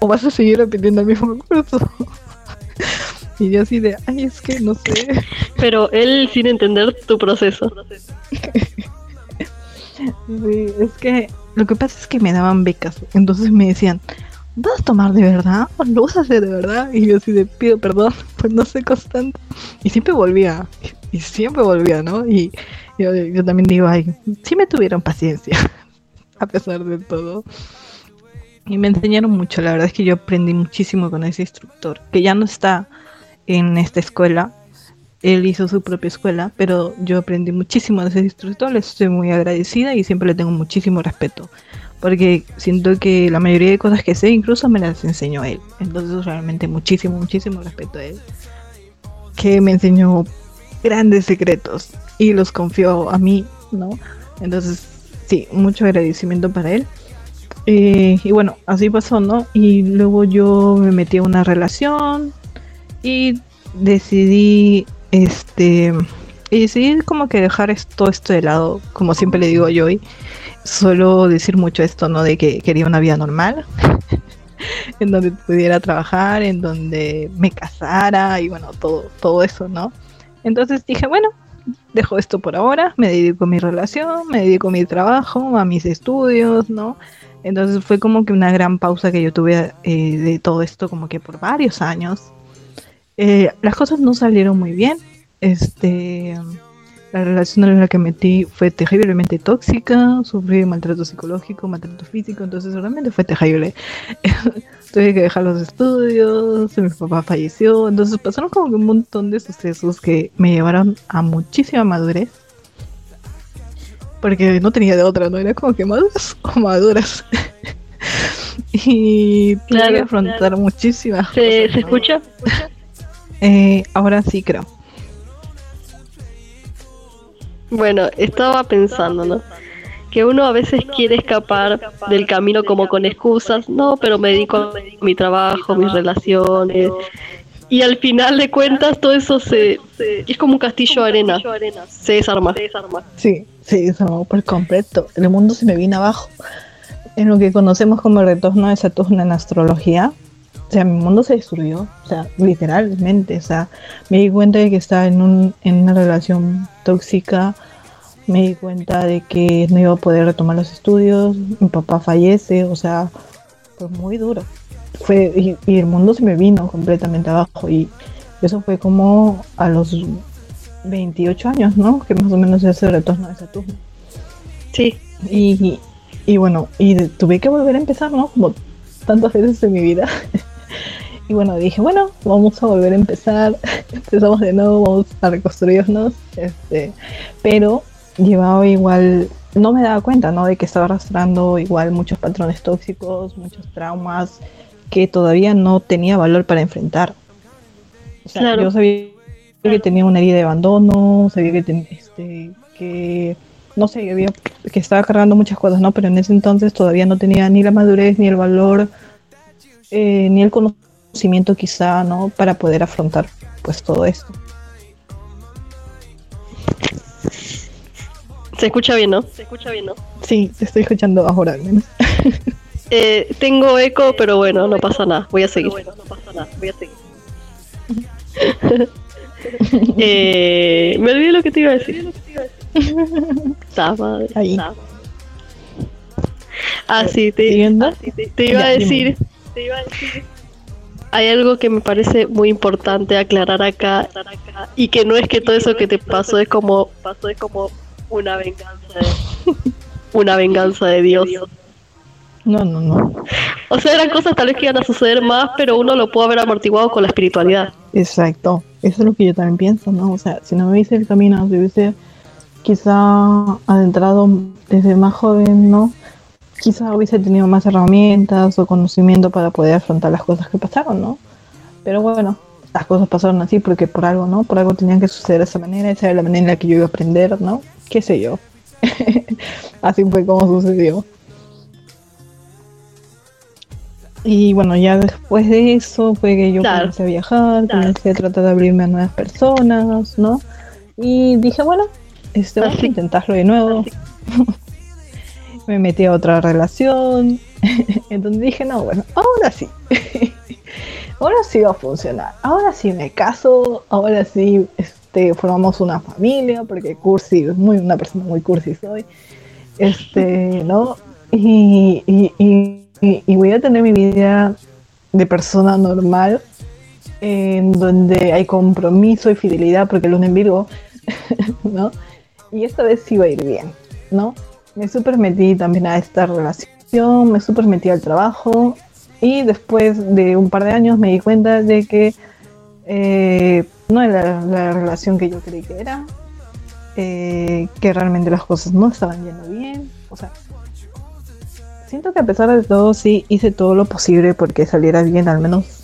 o vas a seguir repitiendo el mismo curso? y yo así de, ay, es que no sé.
Pero él sin entender tu proceso.
sí, es que lo que pasa es que me daban becas, entonces me decían, ¿vas a tomar de verdad? ¿O lo vas a hacer de verdad? Y yo así de pido perdón por no ser constante. Y siempre volvía, y siempre volvía, ¿no? Y yo, yo también digo, ay, sí me tuvieron paciencia, a pesar de todo. Y me enseñaron mucho, la verdad es que yo aprendí muchísimo con ese instructor, que ya no está en esta escuela, él hizo su propia escuela, pero yo aprendí muchísimo de ese instructor, le estoy muy agradecida y siempre le tengo muchísimo respeto porque siento que la mayoría de cosas que sé incluso me las enseñó él. Entonces realmente muchísimo, muchísimo respeto a él. Que me enseñó grandes secretos y los confió a mí, ¿no? Entonces, sí, mucho agradecimiento para él. Eh, y bueno, así pasó, ¿no? Y luego yo me metí a una relación y decidí, este, decidí como que dejar todo esto de lado, como siempre le digo a Joy suelo decir mucho esto, ¿no? De que quería una vida normal, en donde pudiera trabajar, en donde me casara y bueno, todo, todo eso, ¿no? Entonces dije, bueno, dejo esto por ahora, me dedico a mi relación, me dedico a mi trabajo, a mis estudios, ¿no? Entonces fue como que una gran pausa que yo tuve eh, de todo esto como que por varios años. Eh, las cosas no salieron muy bien. Este, la relación en la que metí fue terriblemente tóxica, sufrí maltrato psicológico, maltrato físico, entonces realmente fue terrible. Tuve que dejar los estudios, mi papá falleció, entonces pasaron como que un montón de sucesos que me llevaron a muchísima madurez. Porque no tenía de otra, ¿no? Era como que maduras o maduras. y tuve que afrontar muchísimas
¿Se, ¿Se escucha?
Eh, ahora sí creo.
Bueno, estaba pensando, ¿no? Que uno a veces quiere escapar del camino como con excusas, no, pero me dedico a mi trabajo, mis relaciones. Y al final de cuentas todo eso se, es como un castillo de arena, se desarma.
Sí, se desarmó por completo. El mundo se me vino abajo. En lo que conocemos como el retorno de Saturno en astrología, o sea, mi mundo se destruyó, o sea, literalmente, o sea, me di cuenta de que estaba en, un, en una relación tóxica, me di cuenta de que no iba a poder retomar los estudios, mi papá fallece, o sea, fue muy duro. Fue, y, el mundo se me vino completamente abajo y eso fue como a los 28 años, ¿no? Que más o menos es el retorno de Saturno.
Sí.
Y, y bueno, y tuve que volver a empezar, ¿no? Como tantas veces en mi vida. Y bueno, dije, bueno, vamos a volver a empezar, empezamos de nuevo, vamos a reconstruirnos, este, pero llevaba igual, no me daba cuenta, ¿no? De que estaba arrastrando igual muchos patrones tóxicos, muchos traumas que todavía no tenía valor para enfrentar. O sea, yo sabía que tenía una herida de abandono, sabía que, este, que no sé, que estaba cargando muchas cosas, ¿no? Pero en ese entonces todavía no tenía ni la madurez, ni el valor, eh, ni el conocimiento conocimiento quizá, ¿no? Para poder afrontar pues todo esto.
Se escucha bien, ¿no? Se escucha bien, ¿no?
Sí, te estoy escuchando ahora al menos.
eh, tengo eco, pero bueno, no pasa nada. Voy a seguir. Bueno, no pasa nada. Voy a seguir. eh, me olvidé lo que te iba a decir. Estaba
ahí.
Ah, sí, te, ah, sí, te, te iba a decir. Te iba a decir hay algo que me parece muy importante aclarar acá y que no es que todo eso que te pasó es como pasó es como una venganza de, una venganza de Dios.
No, no, no.
O sea, eran cosas tal vez que iban a suceder más, pero uno lo pudo haber amortiguado con la espiritualidad.
Exacto. Eso es lo que yo también pienso, ¿no? O sea, si no me hubiese el camino, si hubiese quizá adentrado desde más joven, ¿no? Quizás hubiese tenido más herramientas o conocimiento para poder afrontar las cosas que pasaron, ¿no? Pero bueno, las cosas pasaron así porque por algo, ¿no? Por algo tenían que suceder de esa manera, esa era la manera en la que yo iba a aprender, ¿no? ¿Qué sé yo? Así fue como sucedió. Y bueno, ya después de eso fue que yo
Claro.
comencé a viajar,
Claro.
comencé a tratar de abrirme a nuevas personas, ¿no? Y dije, bueno, este, vamos a intentarlo de nuevo. Me metí a otra relación. Entonces dije, no, bueno, ahora sí. ahora sí va a funcionar. Ahora sí me caso. Ahora sí este, formamos una familia. Porque cursi, muy una persona muy cursi soy. Este, ¿no? Y, y, y, y- y voy a tener mi vida de persona normal. En donde hay compromiso y fidelidad. Porque luna en Virgo. ¿No? Y esta vez sí va a ir bien, ¿no? Me super metí también a esta relación, me super metí al trabajo y después de un par de años me di cuenta de que eh, no era la relación que yo creí que era, eh, que realmente las cosas no estaban yendo bien, o sea, siento que a pesar de todo sí hice todo lo posible porque saliera bien, al menos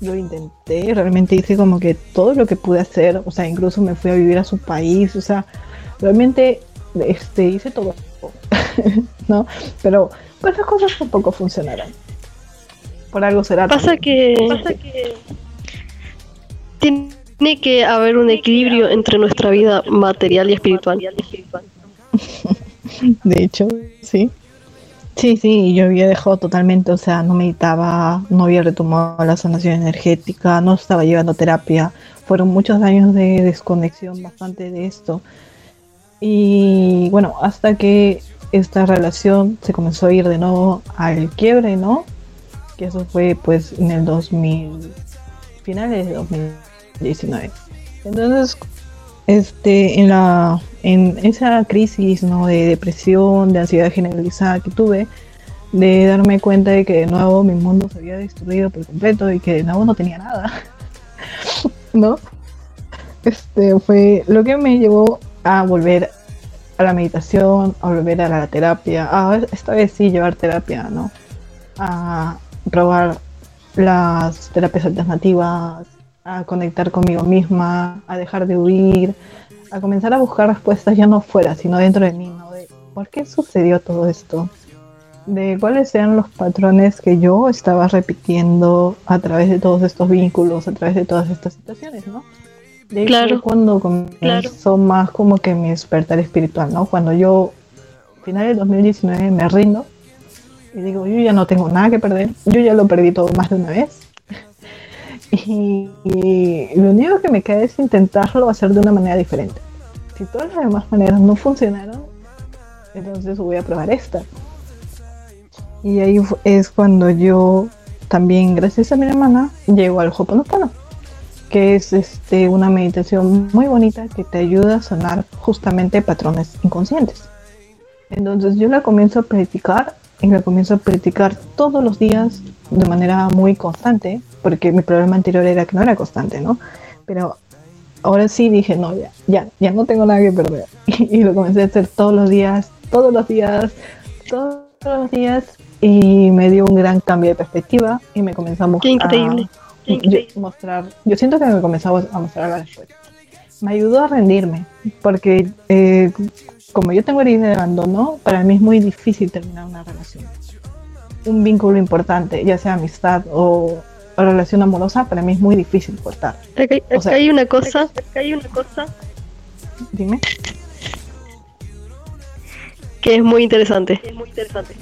yo intenté, realmente hice como que todo lo que pude hacer, o sea, incluso me fui a vivir a su país, o sea, realmente este, hice todo, ¿no? Pero pues las cosas tampoco funcionaron. Por algo será.
Pasa que, pasa que tiene que haber un equilibrio entre nuestra vida material y espiritual.
De hecho, sí. Sí, sí, yo había dejado totalmente, o sea, no meditaba, no había retomado la sanación energética, no estaba llevando terapia. Fueron muchos años de desconexión bastante de esto. Y bueno, hasta que esta relación se comenzó a ir de nuevo al quiebre, ¿no? Que eso fue pues en el 2000, finales de 2019. Entonces, este, en la, en esa crisis, ¿no? De depresión, de ansiedad generalizada que tuve, de darme cuenta de que de nuevo mi mundo se había destruido por completo y que de nuevo no tenía nada, ¿no? Este fue lo que me llevó a volver a la meditación, a volver a la terapia, a esta vez sí llevar terapia, ¿no? A probar las terapias alternativas, a conectar conmigo misma, a dejar de huir, a comenzar a buscar respuestas ya no fuera, sino dentro de mí, ¿no? Por qué sucedió todo esto, de cuáles eran los patrones que yo estaba repitiendo a través de todos estos vínculos, a través de todas estas situaciones, ¿no? De
Claro.
fue cuando comenzó más como que mi despertar espiritual, ¿no? Cuando yo, final del 2019, me rindo y digo, yo ya no tengo nada que perder, yo ya lo perdí todo más de una vez. Y, y lo único que me queda es intentarlo hacer de una manera diferente. Si todas las demás maneras no funcionaron, entonces voy a probar esta. Y ahí es cuando yo también, gracias a mi hermana, llego al Hoponopono, que es este, una meditación muy bonita que te ayuda a sanar justamente patrones inconscientes. Entonces yo la comienzo a practicar y la comienzo a practicar todos los días de manera muy constante, porque mi problema anterior era que no era constante, ¿no? Pero ahora sí dije, no, ya, ya, ya no tengo nada que perder. Y, lo comencé a hacer todos los días, todos los días, todos los días, y me dio un gran cambio de perspectiva y me
Qué increíble. qué increíble.
Yo, mostrar, yo siento que me comenzaba a mostrar la respuesta. Me ayudó a rendirme, porque eh, como yo tengo herida de abandono, para mí es muy difícil terminar una relación. Un vínculo importante, ya sea amistad o, o relación amorosa, para mí es muy difícil cortar.
Acá,
O sea-
acá hay una cosa, acá hay una cosa
Dime.
que es muy interesante. Es muy interesante.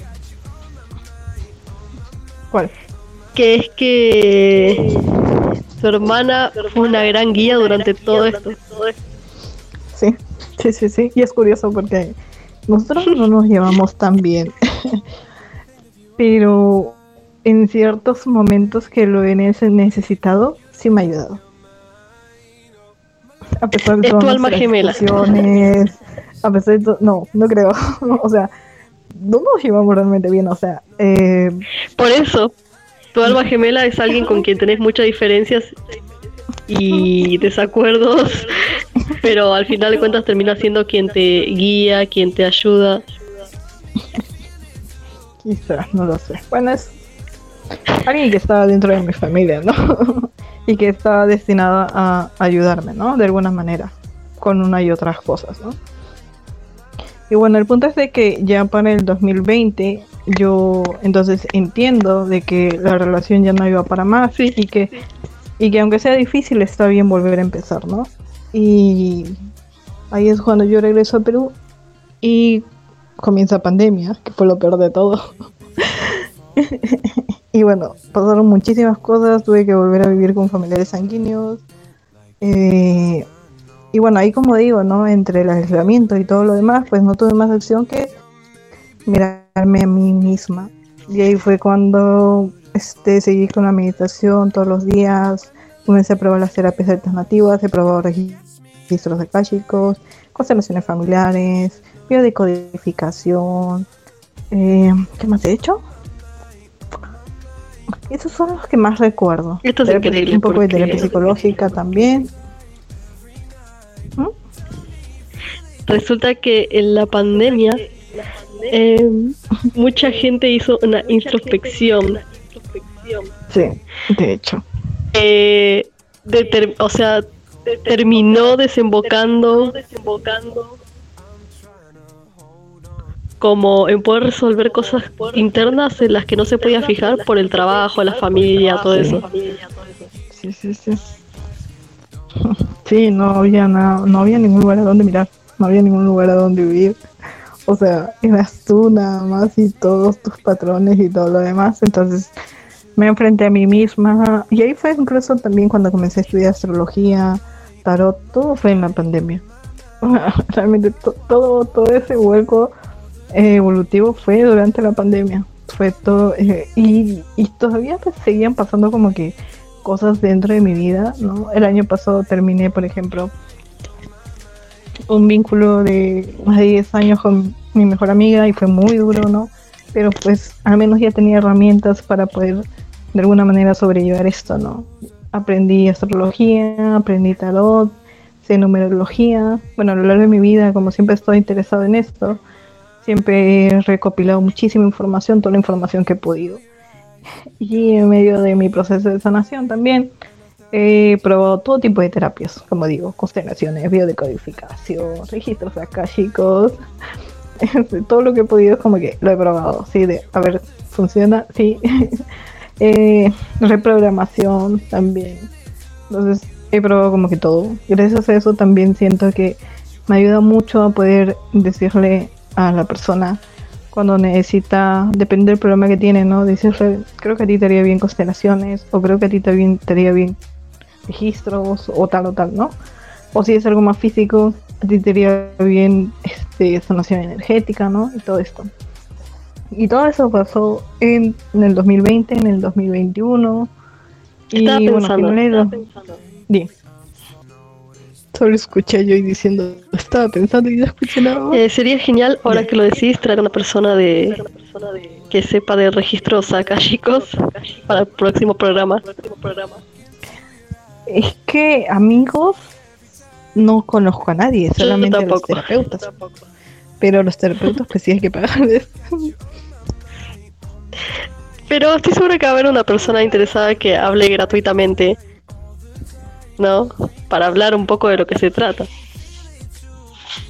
¿Cuál?
Que es que su hermana fue una gran guía durante todo esto.
Sí, sí, sí, sí. Y es curioso porque nosotros no nos llevamos tan bien. Pero en ciertos momentos que lo he nece- necesitado, sí me ha ayudado. A pesar de
Es tu
todas
alma gemela.
a pesar de todo, no, no creo. o sea, no nos llevamos realmente bien. O sea, eh,
Por eso, tu alma gemela es alguien con quien tenés muchas diferencias y desacuerdos, pero al final de cuentas termina siendo quien te guía, quien te ayuda.
Quizás, no lo sé. Bueno, es alguien que estaba dentro de mi familia, ¿no? y que estaba destinada a ayudarme, ¿no? De alguna manera, con una y otras cosas, ¿no? Y bueno, el punto es de que ya para el 2020 yo entonces entiendo de que la relación ya no iba para más y que y que aunque sea difícil está bien volver a empezar, ¿no? Y ahí es cuando yo regreso a Perú y comienza pandemia, que fue lo peor de todo. y bueno, pasaron muchísimas cosas, tuve que volver a vivir con familiares sanguíneos. Eh, y bueno, ahí como digo, ¿no? Entre el aislamiento y todo lo demás, pues no tuve más acción que mirarme a mí misma. Y ahí fue cuando este, seguí con la meditación todos los días, comencé a probar las terapias alternativas, he probado registros akashicos, constelaciones familiares, biodecodificación. Eh, ¿Qué más he hecho? Esos son los que más recuerdo.
Esto es
Terapia-
increíble
Un poco de terapia psicológica también. ¿Mm?
Resulta que en la pandemia eh, mucha gente hizo una introspección.
Sí, de hecho.
eh, deter- o sea, terminó desembocando como en poder resolver cosas internas en las que no se podía fijar por el trabajo, la familia, todo eso.
Sí, sí, sí. Sí, no había nada, no había ningún lugar a donde mirar, no había ningún lugar a donde vivir. O sea, eras tú nada más y todos tus patrones y todo lo demás. Entonces me enfrenté a mí misma y ahí fue incluso también cuando comencé a estudiar astrología, tarot, todo fue en la pandemia. Realmente to- todo, todo ese hueco evolutivo fue durante la pandemia. Fue todo, eh, y, y todavía pues, seguían pasando como que cosas dentro de mi vida, ¿no? El año pasado terminé, por ejemplo, un vínculo de más de 10 años con mi mejor amiga y fue muy duro, ¿no? Pero pues al menos ya tenía herramientas para poder de alguna manera sobrellevar esto, ¿no? Aprendí astrología, aprendí tarot, sé numerología. Bueno, a lo largo de mi vida, como siempre estoy interesado en esto, siempre he recopilado muchísima información, toda la información que he podido. Y en medio de mi proceso de sanación también he probado todo tipo de terapias, como digo, constelaciones, biodecodificación, registros akáshicos, todo lo que he podido como que lo he probado, sí, de, a ver, funciona, sí. Eh, reprogramación también. Entonces he probado como que todo. Gracias a eso también siento que me ayuda mucho a poder decirle a la persona cuando necesita, depende del problema que tiene, ¿no? Decirle, creo que a ti te haría bien constelaciones, o creo que a ti te haría bien registros, o tal o tal, ¿no? O si es algo más físico, a ti te haría bien este, sanación energética, ¿no? Y todo esto. Y todo eso pasó en, en el 2020, en el 2021.
Estaba
y bueno,
pensando.
finales de- Di. Solo escuché yo y diciendo, estaba pensando y no escuché nada.
Eh, sería genial, ahora que lo decís, traer una persona de que sepa de registros akashicos para el próximo programa.
Es que amigos no conozco a nadie, solamente a los terapeutas. Pero los terapeutas pues sí hay que pagarles.
Pero estoy segura que va a haber una persona interesada que hable gratuitamente, ¿no? Para hablar un poco de lo que se trata.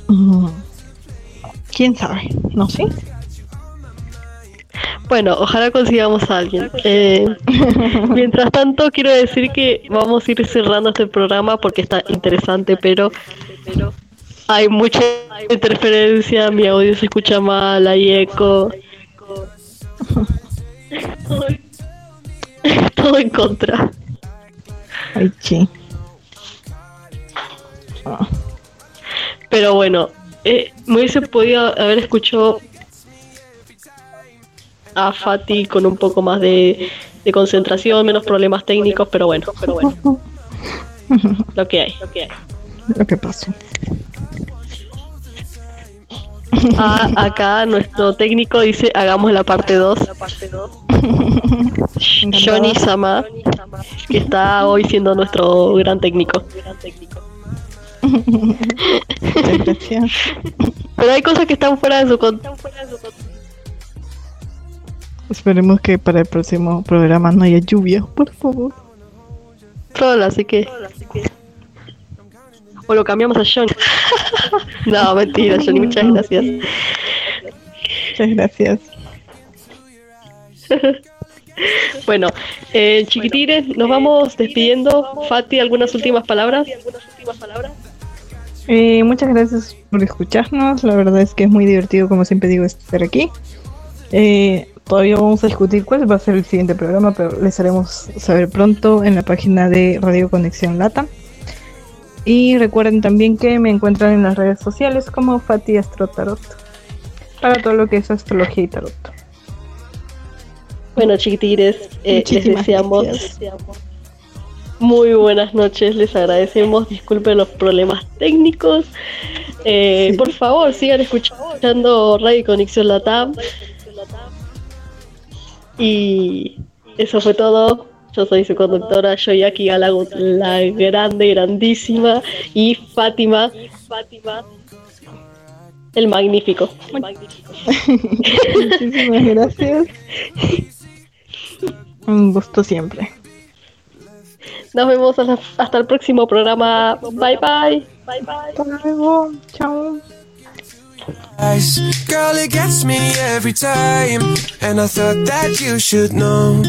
Mm. ¿Quién sabe? No sé.
Bueno, ojalá consigamos a alguien. Eh, mientras tanto, quiero decir que vamos a ir cerrando este programa porque está interesante, pero hay mucha interferencia, mi audio se escucha mal, hay eco. Todo en contra.
Ay, sí.
Pero bueno, eh, me hubiese podido haber escuchado a Fati con un poco más de, de concentración, menos problemas técnicos, pero bueno, pero bueno, lo que hay, lo que hay.
Lo que pasó.
Ah, acá nuestro técnico dice hagamos la parte 2. Johnny Sama, que está hoy siendo nuestro gran técnico. Pero hay cosas que están fuera de su control.
Esperemos que para el próximo programa no haya lluvia, por favor.
así que. O lo cambiamos a Johnny. No, mentira, Johnny, muchas gracias.
Muchas gracias.
Bueno, eh, chiquitines, nos vamos despidiendo. Fati, ¿algunas últimas palabras?
Eh, muchas gracias por escucharnos. La verdad es que es muy divertido, como siempre digo, estar aquí. Eh, todavía vamos a discutir cuál va a ser el siguiente programa, pero les haremos saber pronto en la página de Radio Conexión Lata. Y recuerden también que me encuentran en las redes sociales como Fati Astro Tarot para todo lo que es astrología y tarot.
Bueno, chiquitines, eh, les deseamos muy buenas noches. Les agradecemos. Disculpen los problemas técnicos. Eh,
Sí.
Por favor, sigan escuchando Radio Conexión Latam. Y eso fue todo. Yo soy su conductora, Yoyaki Galagut, la grande, grandísima, y Fátima, Fátima, el magnífico. El magnífico.
Muchísimas gracias. Un gusto siempre.
Nos vemos hasta el próximo programa. Bye bye. Bye bye.
Hasta luego. Chao.
Girl, it gets me every time. And I thought that you should know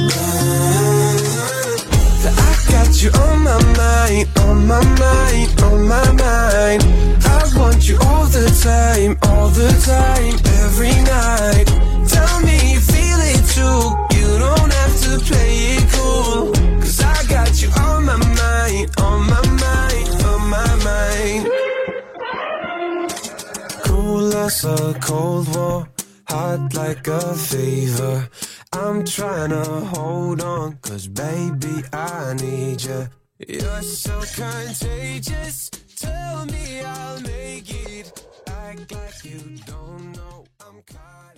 that I got you on my mind, on my mind, on my mind. I want you all the time, all the time, every night. Tell me you feel it too. You don't have to play it cool. Cause I got you on my mind, on my mind, As a cold war, hot like a fever. I'm trying to hold on, cause baby, I need you. You're so contagious. Tell me I'll make it. Act like you don't know I'm caught.